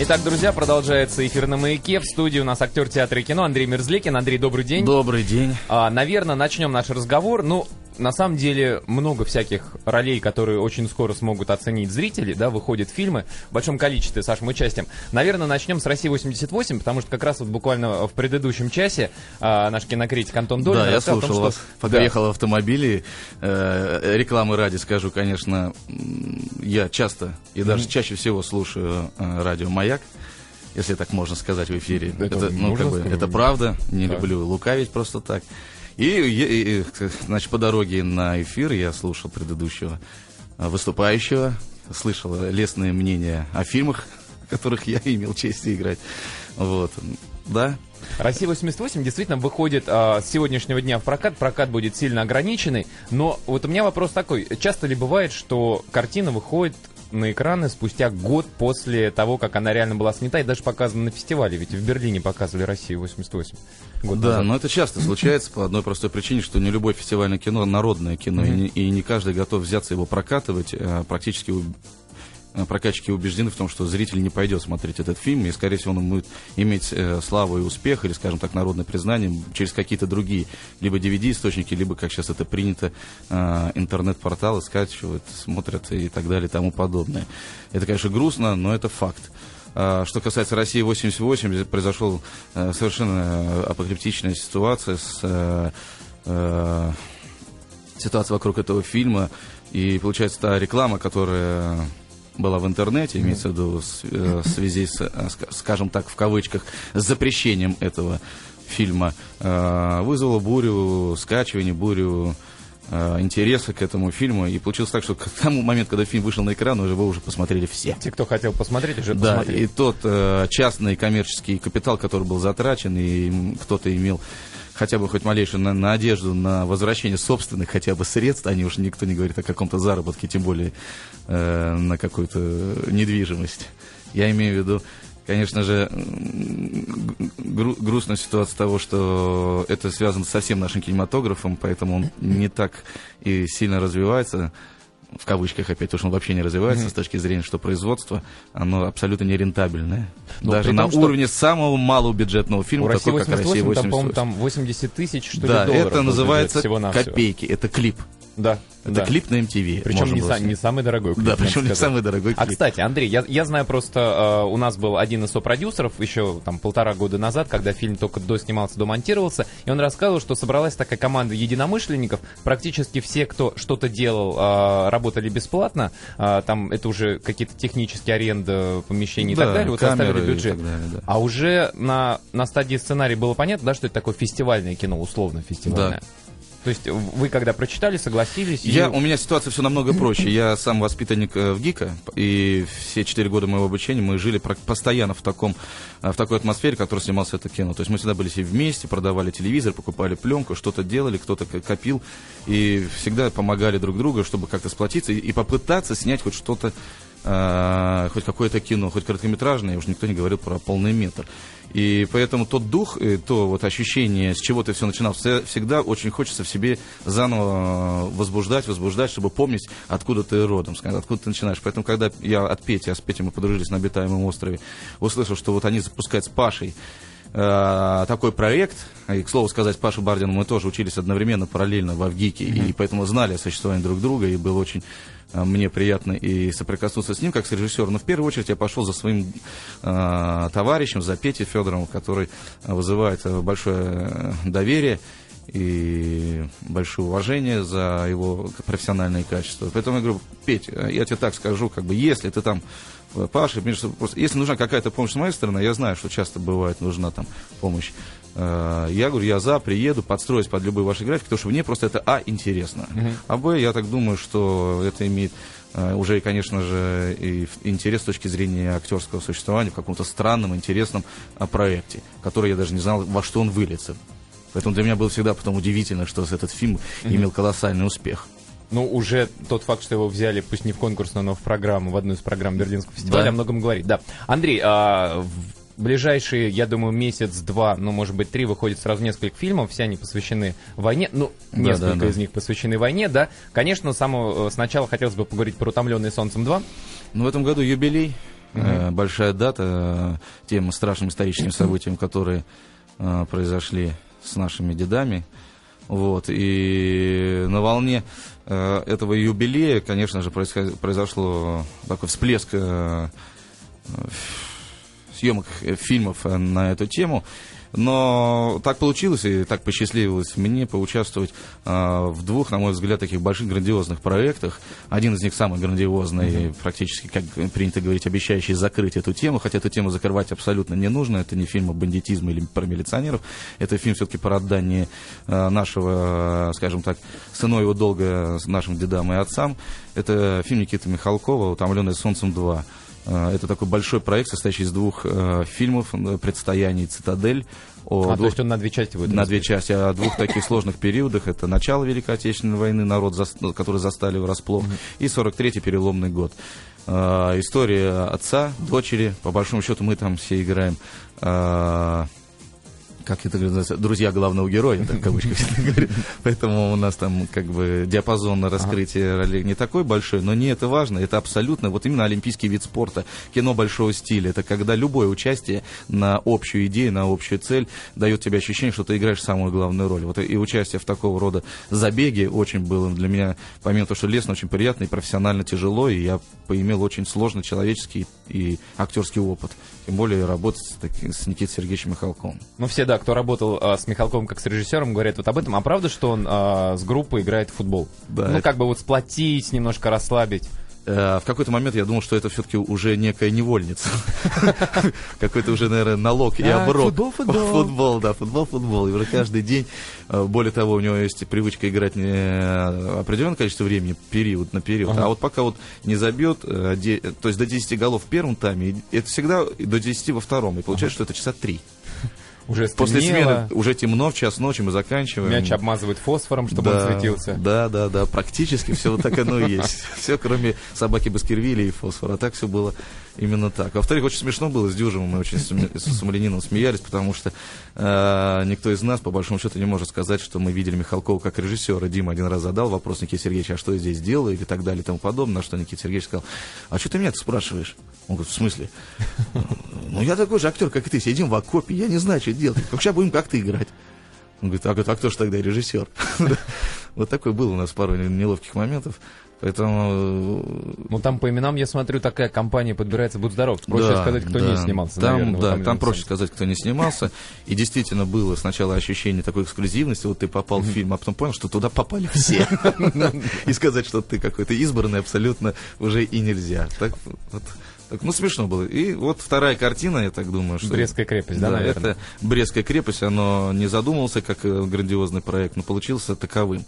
Итак, друзья, продолжается эфир на «Маяке». В студии у нас актер театра и кино Андрей Мерзликин. Андрей, добрый день. Добрый день. А, наверное, начнем наш разговор. Ну, на самом деле, много всяких ролей, которые очень скоро смогут оценить зрители, да, выходят фильмы в большом количестве с вашим участием. Наверное, начнем с «России-88», потому что как раз вот буквально в предыдущем часе а, наш кинокритик Антон Долин Да, я слушал том, вас, что... пока Да. в автомобиле. Э, рекламы ради скажу, конечно, я часто и даже чаще всего слушаю э, радио «Маяк», если так можно сказать в эфире. Это ну, можно как бы, сказать? это правда, не Так. люблю лукавить просто так. И, и- и, значит, по дороге на эфир я слушал предыдущего э, выступающего, слышал лестные мнения о фильмах, в которых я имел честь играть. Вот, да, Россия-88 действительно выходит а, с сегодняшнего дня в прокат. Прокат будет сильно ограниченный. Но вот у меня вопрос такой. Часто ли бывает, что картина выходит на экраны спустя год после того, как она реально была снята и даже показана на фестивале? Ведь в Берлине показывали «Россию-88». Год Да, назад. но это часто случается по одной простой причине, что не любое фестивальное кино народное кино, и, не, и не каждый готов взяться его прокатывать. а Практически а, прокатчики убеждены в том, что зритель не пойдет смотреть этот фильм, и, скорее всего, он будет иметь э, славу и успех, или, скажем так, народное признание через какие-то другие, либо DVD-источники, либо, как сейчас это принято, э, интернет-порталы скачивают, смотрят и так далее и тому подобное. Это, конечно, грустно, но это факт. А, Что касается России 88, здесь произошла э, совершенно апокалиптичная ситуация с э, э, ситуация вокруг этого фильма. И получается, та реклама, которая была в интернете, имеется в виду с- э, в связи с, э, ска- скажем так, в кавычках, с запрещением этого фильма, э, вызвала бурю скачиваний, бурю интереса к этому фильму. И получилось так, что к тому моменту, когда фильм вышел на экран, уже его уже посмотрели все. Те, кто хотел посмотреть, уже Да, посмотрели. и тот э, частный коммерческий капитал, который был затрачен, и кто-то имел хотя бы хоть малейшую на- надежду на возвращение собственных хотя бы средств, они уж никто не говорит о каком-то заработке, тем более э, на какую-то недвижимость. Я имею в виду, конечно же, гру- грустная ситуация того, что это связано со всем нашим кинематографом, поэтому он не так и сильно развивается в кавычках опять, потому что он вообще не развивается с точки зрения, что производство, оно абсолютно нерентабельное. Ну, Даже при на том, что уровне самого малого бюджетного У фильма, России такой как Россия 88, там, 88. по-моему, там 80 тысяч, что ли, да, долларов это называется копейки, это клип. Да, Это да. клип на MTV. Причем не, не самый дорогой клип, Да, причем не самый дорогой А, клип. кстати, Андрей, я, я знаю просто, э, у нас был один из сопродюсеров еще там полтора года назад, когда фильм только доснимался, домонтировался, и он рассказывал, что собралась такая команда единомышленников, практически все, кто что-то делал, э, работали бесплатно, э, там это уже какие-то технические аренды помещений и Да, так далее, вот камеры составили и бюджет. далее, да. А уже на, на стадии сценария было понятно, да, что это такое фестивальное кино, условно фестивальное. То есть вы когда прочитали, согласились? и- Я, у меня ситуация все намного проще. Я сам воспитанник э, в ГИКа, и все четыре года моего обучения мы жили постоянно в, таком, э, в такой атмосфере, в которой снимался это кино. То есть мы всегда были все вместе, продавали телевизор, покупали пленку, что-то делали, кто-то копил, и всегда помогали друг другу, чтобы как-то сплотиться и, и попытаться снять хоть что-то, э, хоть какое-то кино, хоть короткометражное, уж никто не говорил про полный метр. И поэтому тот дух, и то вот ощущение, с чего ты все начинал, всегда очень хочется в себе заново возбуждать, возбуждать, чтобы помнить, откуда ты родом, откуда ты начинаешь. Поэтому, когда я от Пети, а с Петей мы подружились на обитаемом острове, услышал, что вот они запускают с Пашей э, такой проект, и, к слову сказать, Паша Бардин, мы тоже учились одновременно, параллельно в Авгике, и поэтому знали о существовании друг друга, и было очень э, мне приятно и соприкоснуться с ним, как с режиссером. Но в первую очередь я пошел за своим э, товарищем, за Петей Федоровым, который вызывает э, большое э, доверие и большое уважение за его профессиональные качества. Поэтому я говорю, Петь, э, я тебе так скажу, как бы, если ты там э, Паша, просто, если нужна какая-то помощь с моей стороны, я знаю, что часто бывает нужна там помощь. Э, Я говорю, я за, приеду, подстроюсь под любой вашей график, потому что мне просто это, а, интересно. А, б, я так думаю, что это имеет уже, конечно же, и интерес с точки зрения актерского существования в каком-то странном, интересном а, проекте, который я даже не знал, во что он выльется. Поэтому для меня было всегда потом удивительно, что этот фильм имел колоссальный успех. Ну, уже тот факт, что его взяли, пусть не в конкурсную, но в программу, в одну из программ Берлинского фестиваля, Да. о многом говорит. Да. Андрей, а, в ближайшие, я думаю, месяц-два, ну, может быть, три, выходит сразу несколько фильмов, все они посвящены войне, ну, Да, несколько да, да. из них посвящены войне, да. Конечно, самого, э, сначала хотелось бы поговорить про «Утомленный солнцем 2». Но в этом году юбилей. э, большая дата э, тем страшным историческим событиям, которые э, произошли с нашими дедами. Вот, и на волне э, этого юбилея, конечно же, произошло такой всплеск э, съемок э, фильмов э, на эту тему. Но так получилось и так посчастливилось мне поучаствовать э, в двух, на мой взгляд, таких больших грандиозных проектах. Один из них самый грандиозный, mm-hmm. практически, как принято говорить, обещающий закрыть эту тему, хотя эту тему закрывать абсолютно не нужно. Это не фильм о бандитизме или про милиционеров. Это фильм все-таки про отдание э, нашего, скажем так, сыновьего долга нашим дедам и отцам. Это фильм Никиты Михалкова «Утомленный солнцем 2». Э, это такой большой проект, состоящий из двух э, фильмов «Предстояние» «Цитадель». О а, двух, то есть он на две части будет? На две части, о двух таких сложных периодах. Это начало Великой Отечественной войны, народ, за, который застали врасплох, mm-hmm. и 43-й переломный год. Э, история отца, дочери, по большому счету мы там все играем... Э, как это называется, друзья главного героя, так в кавычках говорю. Поэтому у нас там как бы диапазон на раскрытие ага. ролей не такой большой, но не это важно, это абсолютно вот именно олимпийский вид спорта, кино большого стиля. Это когда любое участие на общую идею, на общую цель дает тебе ощущение, что ты играешь самую главную роль. Вот и участие в такого рода забеге очень было для меня, помимо того, что лестно, очень приятно и профессионально тяжело, и я поимел очень сложный человеческий и актерский опыт. Тем более работать с, таки, с Никитой Сергеевичем Михалковым. Ну, все, да, кто работал а, с Михалковым как с режиссером, говорят вот об этом. А правда, что он а, с группой играет в футбол? Да. Ну, это... как бы вот сплотить, немножко расслабить. Э, в какой-то момент я думал, что это все-таки уже некая невольница. Какой-то уже, наверное, налог и оброк. Футбол, футбол. Футбол, да, футбол, футбол. И уже каждый день, э, более того, у него есть привычка играть не определенное количество времени, период на период. А вот пока вот не забьет, э, то есть до 10 голов в первом тайме, это всегда до 10 во втором. И получается, что это часа три. Уже стемнело. После смены уже темно, в час ночи мы заканчиваем. Мяч обмазывают фосфором, чтобы да, он светился. Да, да, да, практически все вот так оно и есть. Все, кроме собаки Баскервилля и фосфора. А так все было именно так. Во-вторых, очень смешно было с Дюжевым, мы очень с Сумалинином смеялись, потому что э, никто из нас, по большому счету, не может сказать, что мы видели Михалкова как режиссера. Дима один раз задал вопрос Никите Сергеевичу, а что я здесь делаю, или так далее, и тому подобное, на что Никита Сергеевич сказал, а что ты меня спрашиваешь? Он говорит, в смысле? Ну, я такой же актер, как и ты, сидим в окопе, я не знаю, что делать. Как сейчас будем как-то играть? Он говорит, а, а кто же тогда режиссер? Вот такой был у нас пару неловких моментов. Поэтому... Ну, там по именам, я смотрю, такая компания подбирается, будь здоров. Проще да, сказать, кто да. не снимался, там, наверное, Да, там проще сказать, кто не снимался. И действительно было сначала ощущение такой эксклюзивности. Вот ты попал в фильм, а потом понял, что туда попали все. И сказать, что ты какой-то избранный, абсолютно уже и нельзя. Так вот... Так, ну, смешно было. И вот вторая картина, я так думаю, что... Брестская крепость, да, да наверное? это Брестская крепость, оно не задумывался как э, грандиозный проект, но получился таковым.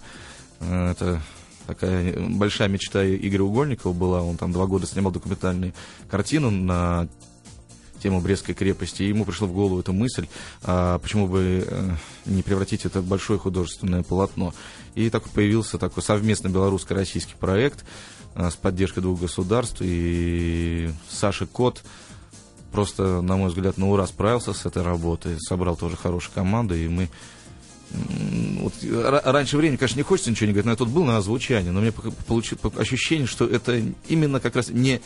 Э, это такая большая мечта Игоря Угольникова была. Он там два года снимал документальную картину на тему Брестской крепости, и ему пришла в голову эта мысль, а почему бы э, не превратить это в большое художественное полотно. И так появился такой совместный белорусско-российский проект, Э, с поддержкой двух государств. И Саша Кот просто, на мой взгляд, на ура справился с этой работой. Собрал тоже хорошую команду, и мы вот, раньше времени, конечно, не хочется ничего не говорить, но я тут был на озвучании, но мне получилось ощущение, что это именно как раз не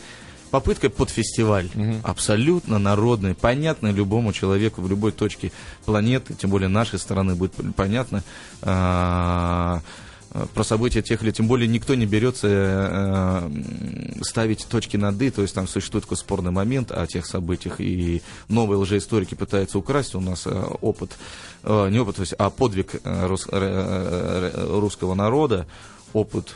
попытка под фестиваль, угу. абсолютно народный, понятный любому человеку в любой точке планеты, тем более нашей стороны будет понятно. А, Э, про события тех лет, тем более никто не берется э, ставить точки над «и», то есть там существует такой спорный момент о тех событиях, и новые лжеисторики пытаются украсть у нас э, опыт, э, не опыт, то есть, а подвиг э, рус, э, русского народа, опыт,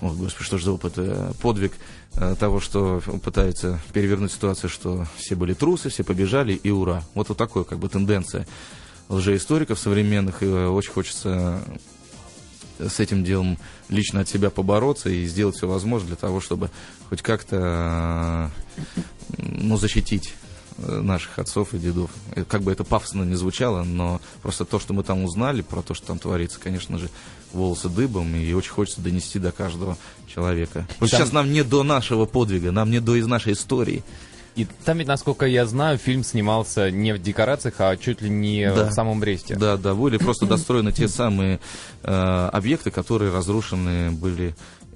о, господи, что же за опыт, э, подвиг э, того, что пытаются перевернуть ситуацию, что все были трусы, все побежали, и ура. Вот вот такой, как бы, тенденция лжеисториков современных, и э, очень хочется с этим делом лично от себя побороться и сделать все возможное для того, чтобы хоть как-то ну, защитить наших отцов и дедов. Как бы это пафосно не звучало, но просто то, что мы там узнали, про то, что там творится, конечно же, волосы дыбом, и очень хочется донести до каждого человека. Вот там... сейчас нам не до нашего подвига, нам не до из нашей истории. И там ведь, насколько я знаю, фильм снимался не в декорациях, а чуть ли не да. в самом Бресте. Да, да, были просто достроены те самые э, объекты, которые разрушены были э,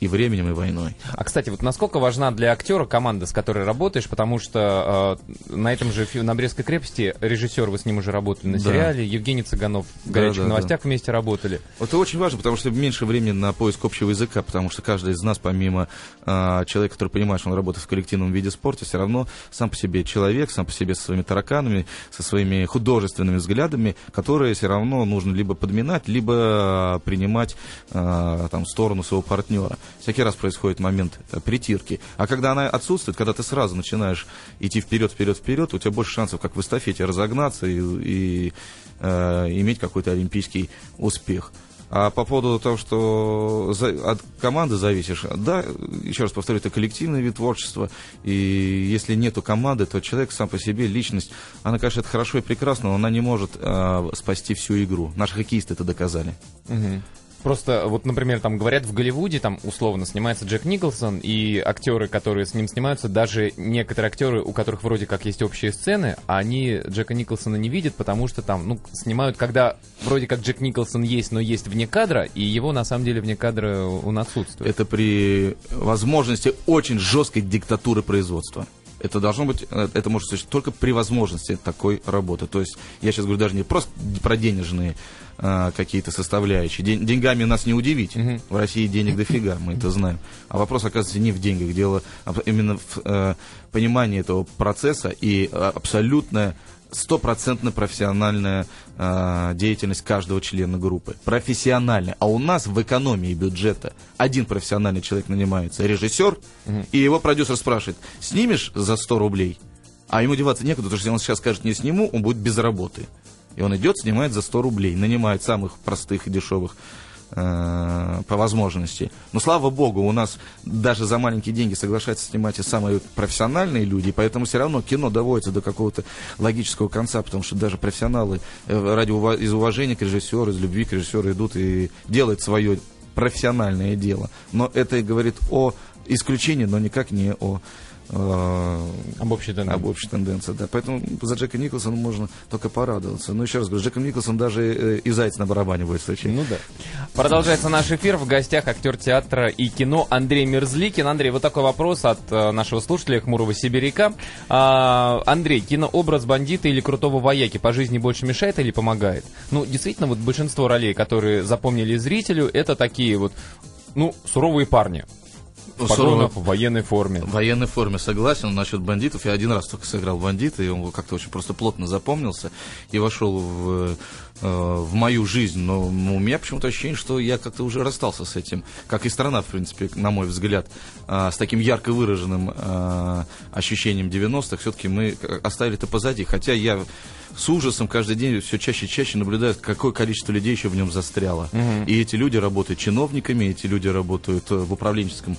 и временем, и войной. А, кстати, вот насколько важна для актера команда, с которой работаешь, потому что э, на этом же, на Брестской крепости, режиссер, вы с ним уже работали на Да. сериале, Евгений Цыганов в «Горячих Да, да, новостях» вместе работали. Это очень важно, потому что меньше времени на поиск общего языка, потому что каждый из нас, помимо а, человека, который понимает, что он работает в коллективном виде спорта, все равно сам по себе человек, сам по себе со своими тараканами, со своими художественными взглядами, которые все равно нужно либо подминать, либо а, принимать а, там, сторону своего партнера. Всякий раз происходит момент а, притирки. А когда она отсутствует, когда ты сразу начинаешь идти вперед, вперед, вперед, у тебя больше шансов, как в эстафете, разогнаться и, и, э, иметь какой-то олимпийский успех. А по поводу того, что от команды зависишь, да, еще раз повторю, это коллективный вид творчества, и если нету команды, то человек сам по себе, личность, она, конечно, это хорошо и прекрасно, но она не может э, спасти всю игру. Наши хоккеисты это доказали. Мгм. Просто, вот, например, там говорят, в Голливуде, там, условно, снимается Джек Николсон, и актеры, которые с ним снимаются, даже некоторые актеры, у которых вроде как есть общие сцены, они Джека Николсона не видят, потому что там, ну, снимают, когда вроде как Джек Николсон есть, но есть вне кадра, и его, на самом деле, вне кадра он отсутствует. Это при возможности очень жесткой диктатуры производства. Это должно быть, э, это может существовать только при возможности такой работы. То есть я сейчас говорю даже не просто про денежные а, какие-то составляющие. День- деньгами нас не удивить. Мгм. В России денег дофига, мы это знаем. А вопрос, оказывается, не в деньгах. Дело об- именно в э, понимании этого процесса и э, абсолютная стопроцентно профессиональная э, деятельность каждого члена группы. Профессиональная. А у нас в экономии бюджета один профессиональный человек нанимается, режиссер, и его продюсер спрашивает, снимешь за 100 рублей? А ему деваться некуда, потому что если он сейчас скажет, не сниму, он будет без работы. И он идет, снимает за 100 рублей, нанимает самых простых и дешевых э, по возможности. Но слава богу, у нас даже за маленькие деньги соглашаются снимать и самые профессиональные люди, поэтому все равно кино доводится до какого-то логического конца, потому что даже профессионалы э, ради ува- из уважения к режиссеру, из любви к режиссеру идут и делают свое профессиональное дело. Но это и говорит о исключении, но никак не о Об общей тенденции. об общей тенденции, да. Поэтому за Джека Николсона можно только порадоваться. Но еще раз говорю, Джеком Николсоном даже э, и заяц на барабане будет встречать. Ну да. Продолжается наш эфир. В гостях актер театра и кино Андрей Мерзликин. Андрей, вот такой вопрос от э, нашего слушателя Хмурого Сибиряка. А, Андрей, кинообраз бандита или крутого вояки по жизни больше мешает или помогает? Ну, действительно, вот большинство ролей, которые запомнили зрителю, это такие вот, ну, суровые парни. В погонах, сурово- в военной форме. В военной форме согласен. Насчет бандитов я один раз только сыграл бандита, и он как-то очень просто плотно запомнился и вошел в, в мою жизнь. Но у меня почему-то ощущение, что я как-то уже расстался с этим. Как и страна, в принципе, на мой взгляд, а, с таким ярко выраженным а, ощущением 90-х. Все-таки мы оставили это позади. Хотя я с ужасом каждый день все чаще и чаще наблюдаю, какое количество людей еще в нем застряло. И эти люди работают чиновниками, эти люди работают э, в управленческом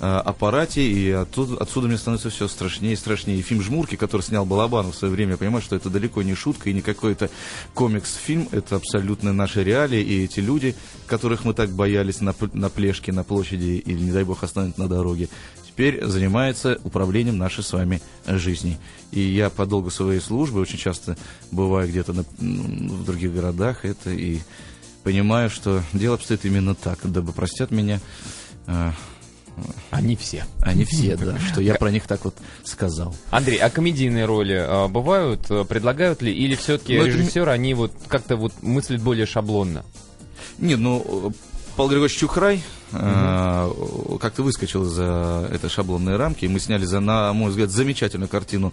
э, аппарате, и оттуда, отсюда мне становится все страшнее и страшнее. И фильм «Жмурки», который снял Балабанов в свое время, я понимаю, что это далеко не шутка и не какой-то комикс-фильм, это абсолютно наши реалии, и эти люди, которых мы так боялись на, на плешке, на площади, или, не дай бог, останут на дороге, теперь занимается управлением нашей с вами жизни. И я по долгу своей службы очень часто бываю где-то на- в других городах, это и понимаю, что дело обстоит именно так, дабы простят меня э, Они все. они все, да, что я про них так вот сказал. Андрей, а комедийные роли э, бывают, э, предлагают ли, или все-таки Ну, это не- режиссеры, они вот как-то вот мыслят более шаблонно? Не, ну, э, Павел Григорьевич Чухрай э, как-то выскочил за этой шаблонной рамки, и мы сняли, за, на мой взгляд, замечательную картину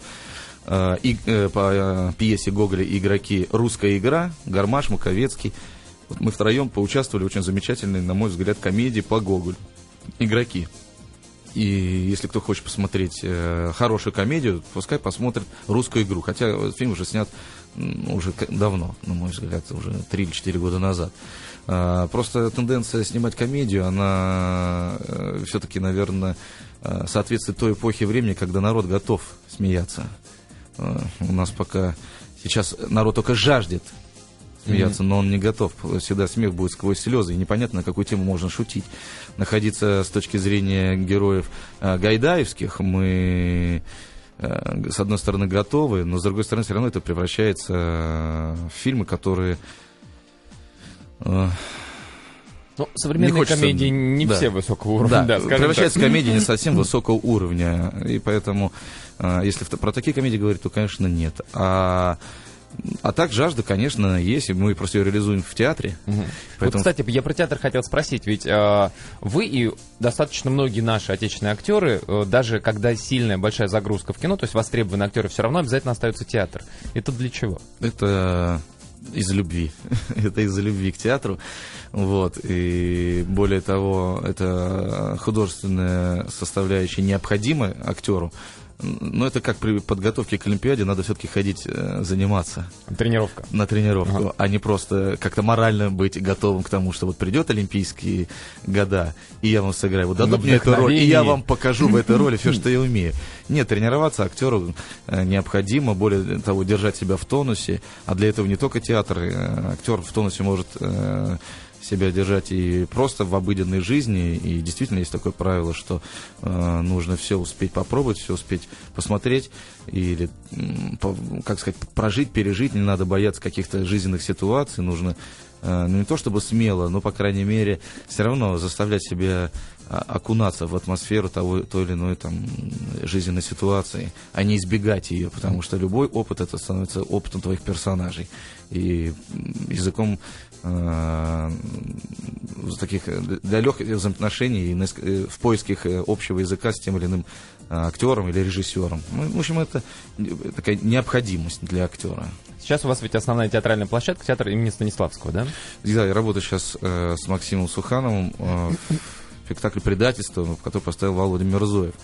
э, и, э, по э, пьесе Гоголя «Игроки. Русская игра», Гармаш, Маковецкий. Вот мы втроем поучаствовали в очень замечательной, на мой взгляд, комедии по Гоголю «Игроки». И если кто хочет посмотреть э, хорошую комедию, пускай посмотрит русскую игру. Хотя э, фильм уже снят уже давно, на мой взгляд, уже 3 или 4 года назад. А, просто тенденция снимать комедию, она все-таки, наверное, э, соответствует той эпохе времени, когда народ готов смеяться. Э, у нас пока сейчас народ только жаждет смеяться, но он не готов. Всегда смех будет сквозь слезы, и непонятно, на какую тему можно шутить. Находиться с точки зрения героев э, гайдаевских мы э, с одной стороны готовы, но с другой стороны все равно это превращается э, в фильмы, которые э, Ну, современные хочется- комедии не да. все высокого уровня, Да, да, превращается так. комедия не совсем высокого уровня. И поэтому, э, если в- про такие комедии говорить, то, конечно, нет. А, а так жажда, конечно, есть, и мы просто ее реализуем в театре. Вот, Поэтому кстати, я про театр хотел спросить, ведь э, вы и достаточно многие наши отечественные актеры, э, даже когда сильная большая загрузка в кино, то есть востребованные актеры, все равно обязательно остается театр. Это для чего? это из-за любви. это из-за любви к театру. Вот. И более того, это художественная составляющая необходима актеру. Но это как при подготовке к Олимпиаде, надо все-таки ходить э, заниматься. Тренировка. на тренировку, Ага. а не просто как-то морально быть готовым к тому, что вот придет Олимпийские года, и я вам сыграю. Вот дадут мне эту роль, и я вам покажу в этой роли все, что я умею. Нет, тренироваться актеру э, необходимо, более того, держать себя в тонусе, а для этого не только театр, э, актер в тонусе может себя держать и просто в обыденной жизни. И действительно есть такое правило, что э, нужно все успеть попробовать, все успеть посмотреть или, как сказать, прожить, пережить. Не надо бояться каких-то жизненных ситуаций. Нужно э, ну, не то чтобы смело, но, по крайней мере, все равно заставлять себя а, окунаться в атмосферу того, той или иной там, жизненной ситуации, а не избегать ее, потому что любой опыт это становится опытом твоих персонажей. И языком таких э, для легких взаимоотношений и э, в поиске э, общего языка с тем или иным э, актером или режиссером. Ну, в общем, это э, такая необходимость для актера. Сейчас у вас ведь основная театральная площадка, театр имени Станиславского, да? Да, я работаю сейчас э, с Максимом Сухановым э, в спектакле «Предательство», который поставил Володя Мирзоев.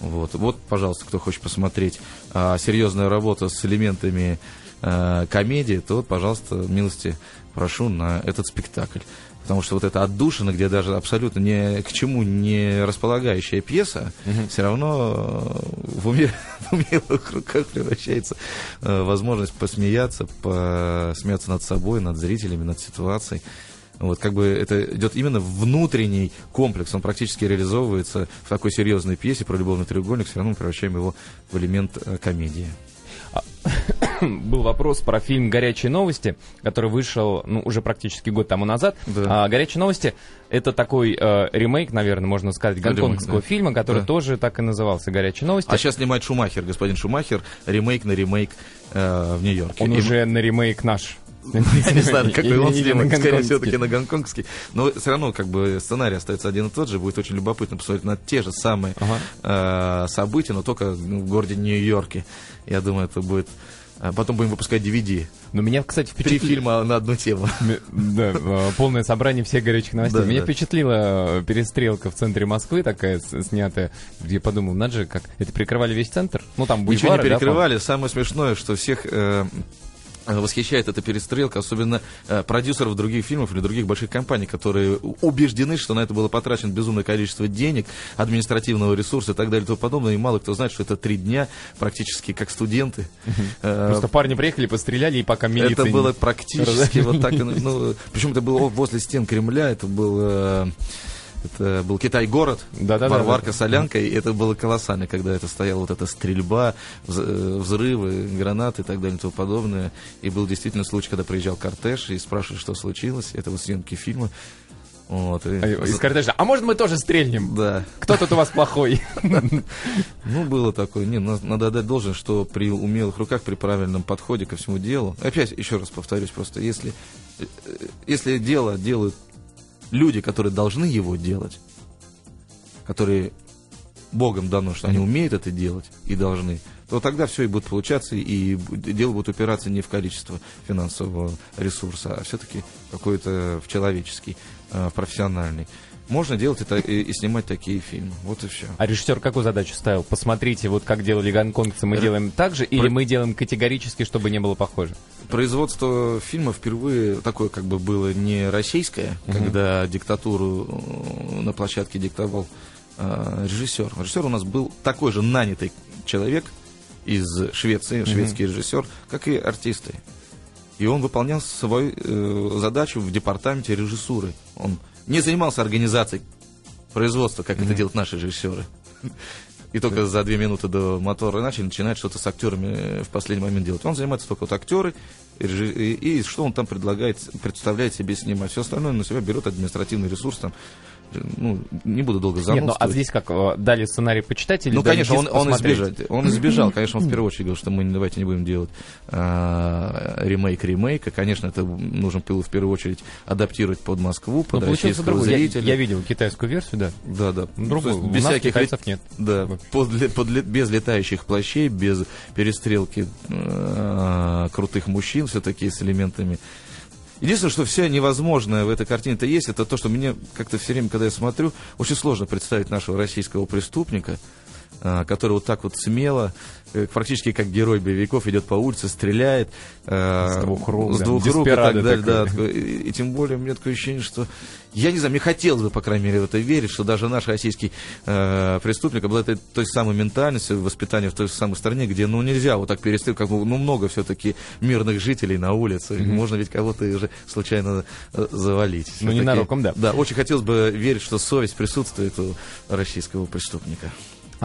Вот, вот, пожалуйста, кто хочет посмотреть а, серьезную работу с элементами э, комедии, то, пожалуйста, милости прошу на этот спектакль. Потому что вот эта отдушина, где даже абсолютно ни к чему не располагающая пьеса, все равно э, в, уме, в умелых руках превращается э, возможность посмеяться, посмеяться над собой, над зрителями, над ситуацией. Вот как бы это идет именно внутренний комплекс, он практически реализовывается в такой серьезной пьесе про любовный треугольник, все равно мы превращаем его в элемент э, комедии. Был вопрос про фильм «Горячие новости», который вышел, ну, уже практически год тому назад. Да. А, «Горячие новости» — это такой э, ремейк, наверное, можно сказать, Ремейк, гонконгского да. фильма, который Да. тоже так и назывался «Горячие новости». А сейчас снимает Шумахер, господин Шумахер, ремейк на ремейк э, в Нью-Йорке. Он И уже на ремейк наш. Я не знаю, какой он снимает, скорее всего, гонконгский. таки на гонконгский. Но все равно, как бы, сценарий остается один и тот же. Будет очень любопытно посмотреть на те же самые э, события, но только ну, в городе Нью-Йорке. Я думаю, это будет... э, Потом будем выпускать DVD. Но меня, кстати, Три впечатлило... фильма на одну тему. Да, э, полное собрание всех горячих новостей. Да, Меня да. впечатлила перестрелка в центре Москвы такая снятая, где я подумал, надо же, как это прикрывали весь центр. Ну там Ничего бульвары, не да, перекрывали. Самое смешное, что всех э, восхищает эта перестрелка, особенно э, продюсеров других фильмов или других больших компаний, которые убеждены, что на это было потрачено безумное количество денег, административного ресурса и так далее и тому подобное. И мало кто знает, что это три дня практически как студенты. Э, Просто парни приехали, постреляли, и пока милиция... это было практически вот так. Ну, причем это было возле стен Кремля, это был... Это был Китай-город, Да-да-да, Варварка, да. Солянка, и это было колоссально, когда это стояла вот эта стрельба, э, взрывы, гранаты и так далее и тому подобное. И был действительно случай, когда приезжал кортеж и спрашивали, что случилось. Это вот съемки фильма. Вот, и- А, Из кортежа. А может мы тоже стрельнем? Да. Кто тут у вас плохой? Ну, было такое. Не, на- надо отдать должное, что при умелых руках, при правильном подходе ко всему делу. Опять, еще раз повторюсь, просто если, э, э, если дело делают люди, которые должны его делать, которые Богом дано, что они умеют это делать и должны, то тогда все и будет получаться, и дело будет упираться не в количество финансового ресурса, а все-таки какой-то в человеческий, э, в профессиональный. Можно делать это и, и снимать такие фильмы. Вот и все. А режиссер какую задачу ставил? Посмотрите, вот как делали гонконгцы, мы Р- делаем так же, или Про- мы делаем категорически, чтобы не было похоже? Производство фильма впервые такое как бы было не российское, когда диктатуру э, на площадке диктовал э, режиссер. Режиссер у нас был такой же нанятый человек из Швеции, шведский режиссер, как и артисты. И он выполнял свою э, задачу в департаменте режиссуры. Он не занимался организацией производства, как это делают наши режиссеры. И только за две минуты до мотора начали начинать что-то с актерами э, в последний момент делать. Он занимается только вот актеры, и, и- что он там предлагает, представляет себе снимать. Все остальное на себя берет административный ресурс, там, э, ну, не буду долго Нет, ну а здесь как, э, дали сценарий почитать или Ну, конечно, он, он избежал. Он избежал. Конечно, он в первую очередь говорил, что мы давайте не будем делать а, ремейк ремейка. Конечно, это нужно было в первую очередь адаптировать под Москву, Ну, под получился российского другой. Я, зрителя. я видел китайскую версию, да. Да, да. Другой. То есть У без нас всяких китайцев лет- нет. Да, под под без летающих плащей, без перестрелки э, крутых мужчин, все-таки с элементами. Единственное, что все невозможное в этой картине-то есть, это то, что мне как-то все время, когда я смотрю, очень сложно представить нашего российского преступника, который вот так вот смело, э, практически как герой боевиков, идет по улице, стреляет. э, С двух рук, С двух рук и так далее. Да, и, и тем более у меня такое ощущение, что я не знаю, мне хотелось бы, по крайней мере, в это верить, что даже наш российский э, преступник обладает той самой ментальностью, воспитанием в той самой стране, где, ну, нельзя вот так перестрелить, как, ну, много все-таки мирных жителей на улице, можно ведь кого-то уже случайно э, завалить. Ну, ненароком, да. Да, очень хотелось бы верить, что совесть присутствует у российского преступника.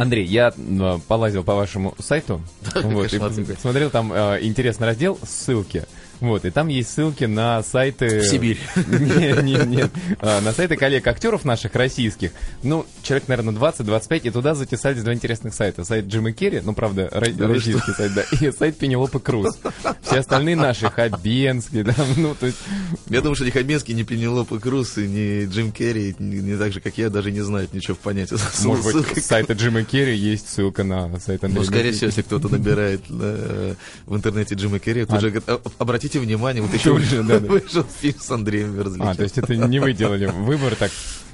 Андрей, я э, полазил по вашему сайту, вот, смотрел там э, интересный раздел ссылки. Вот, и там есть ссылки на сайты... В Сибирь. Нет, нет, нет. А, На сайты коллег-актеров наших российских. Ну, человек, наверное, 20-25, и туда затесались два интересных сайта. Сайт Джима Керри, ну, правда, Да российский сайт, да, и сайт Пенелопы Круз. Все остальные наши, Хабенский, да, ну, то есть... Я думаю, что ни Хабенский, ни Пенелопа Круз, и ни Джим Керри, не, не так же, как я, даже не знают ничего в понятии. Может быть, Ссылка с сайта Джима Керри есть ссылка на сайт Андрея Ну, скорее всего, если кто-то набирает э, в интернете Джима Керри, тут А. же говорит, «А, обратите внимание, вот еще вышел фильм с Андреем Мерзликиным. А, то есть это не вы делали выбор, так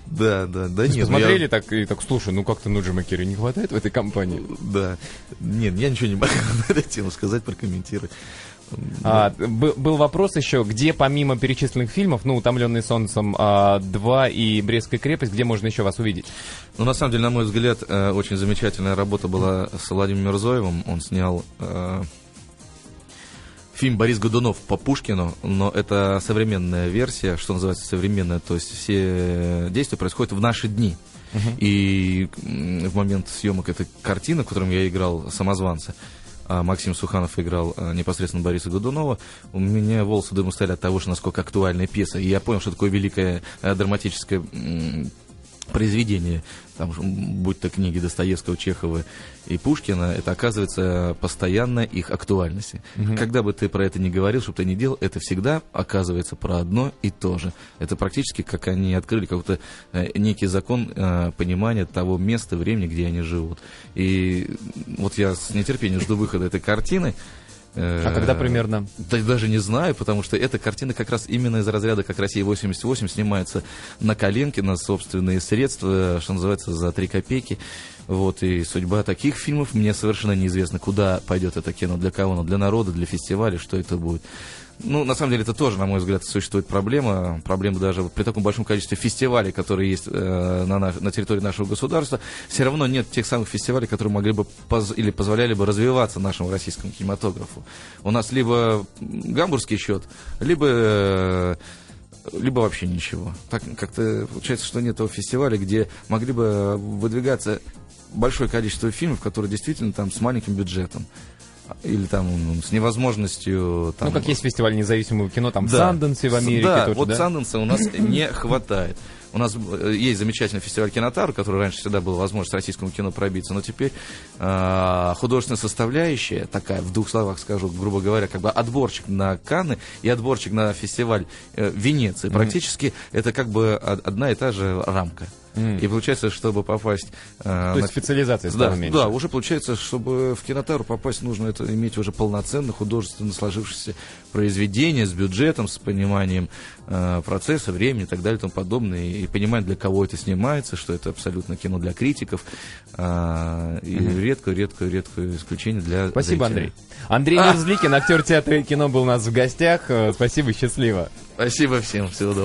Да, да, да, нет. ну, посмотрели я- так и так, слушай, ну как-то ну Джима Керри не хватает в этой компании. Да. Нет, я ничего не могу на эту тему сказать, прокомментировать. А, б- был вопрос еще, где помимо перечисленных фильмов, ну, «Утомленный солнцем 2» и «Брестская крепость», где можно еще вас увидеть? Ну, на самом деле, на мой взгляд, э, очень замечательная работа была с Владимиром Мирзоевым. Он снял э, фильм «Борис Годунов» по Пушкину, но это современная версия, что называется современная, то есть все действия происходят в наши дни. И м, в момент съемок этой картины, в котором я играл самозванца, а Максим Суханов играл а, непосредственно Бориса Годунова, у меня волосы дымом стали от того, что насколько актуальная пьеса. И я понял, что такое великое э, произведение, там, будь то книги Достоевского, Чехова и Пушкина, это оказывается постоянно их актуальности. Когда бы ты про это не говорил, что бы ты ни делал, это всегда оказывается про одно и то же. Это практически как они открыли какой-то э, некий закон э, понимания того места, времени, где они живут. И вот я с нетерпением жду выхода этой картины. А когда примерно? Да даже не знаю, потому что эта картина как раз именно из разряда как «Россия-88» снимается на коленке, на собственные средства, что называется, за три копейки. Вот, и судьба таких фильмов мне совершенно неизвестно, куда пойдет это кино, для кого, но для народа, для фестиваля, что это будет. Ну, на самом деле, это тоже, на мой взгляд, существует проблема. Проблема даже при таком большом количестве фестивалей, которые есть э, на, наш- на территории нашего государства, все равно нет тех самых фестивалей, которые могли бы поз- или позволяли бы развиваться нашему российскому кинематографу. У нас либо гамбургский счет, либо э, либо вообще ничего. Так как-то получается, что нет того фестиваля, где могли бы выдвигаться большое количество фильмов, которые действительно там с маленьким бюджетом. Или там м, с невозможностью... Там, Ну, как есть фестиваль независимого кино, там, да. Санденсе в Америке Да, тоже, вот да? Санденса у нас не хватает. У нас э, есть замечательный фестиваль Кинотавр, который раньше всегда был возможность российскому кино пробиться, но теперь э, художественная составляющая, такая, в двух словах скажу, грубо говоря, как бы отборчик на Канны и отборчик на фестиваль э, Венеции. Практически это как бы од- одна и та же рамка. Мгм. И получается, чтобы попасть... э, То на есть специализация стала да, меньше. да, уже получается, чтобы в кинотавр попасть, нужно это иметь уже полноценно художественно сложившееся произведение с бюджетом, с пониманием э, процесса, времени и так далее и тому подобное, и понимать, для кого это снимается, что это абсолютно кино для критиков, а, и редкое-редкое-редкое исключение для Спасибо, зрителя. Андрей. Андрей Мерзликин, актер театра и кино, был у нас в гостях. Э, Спасибо, счастливо. Спасибо всем, всего доброго.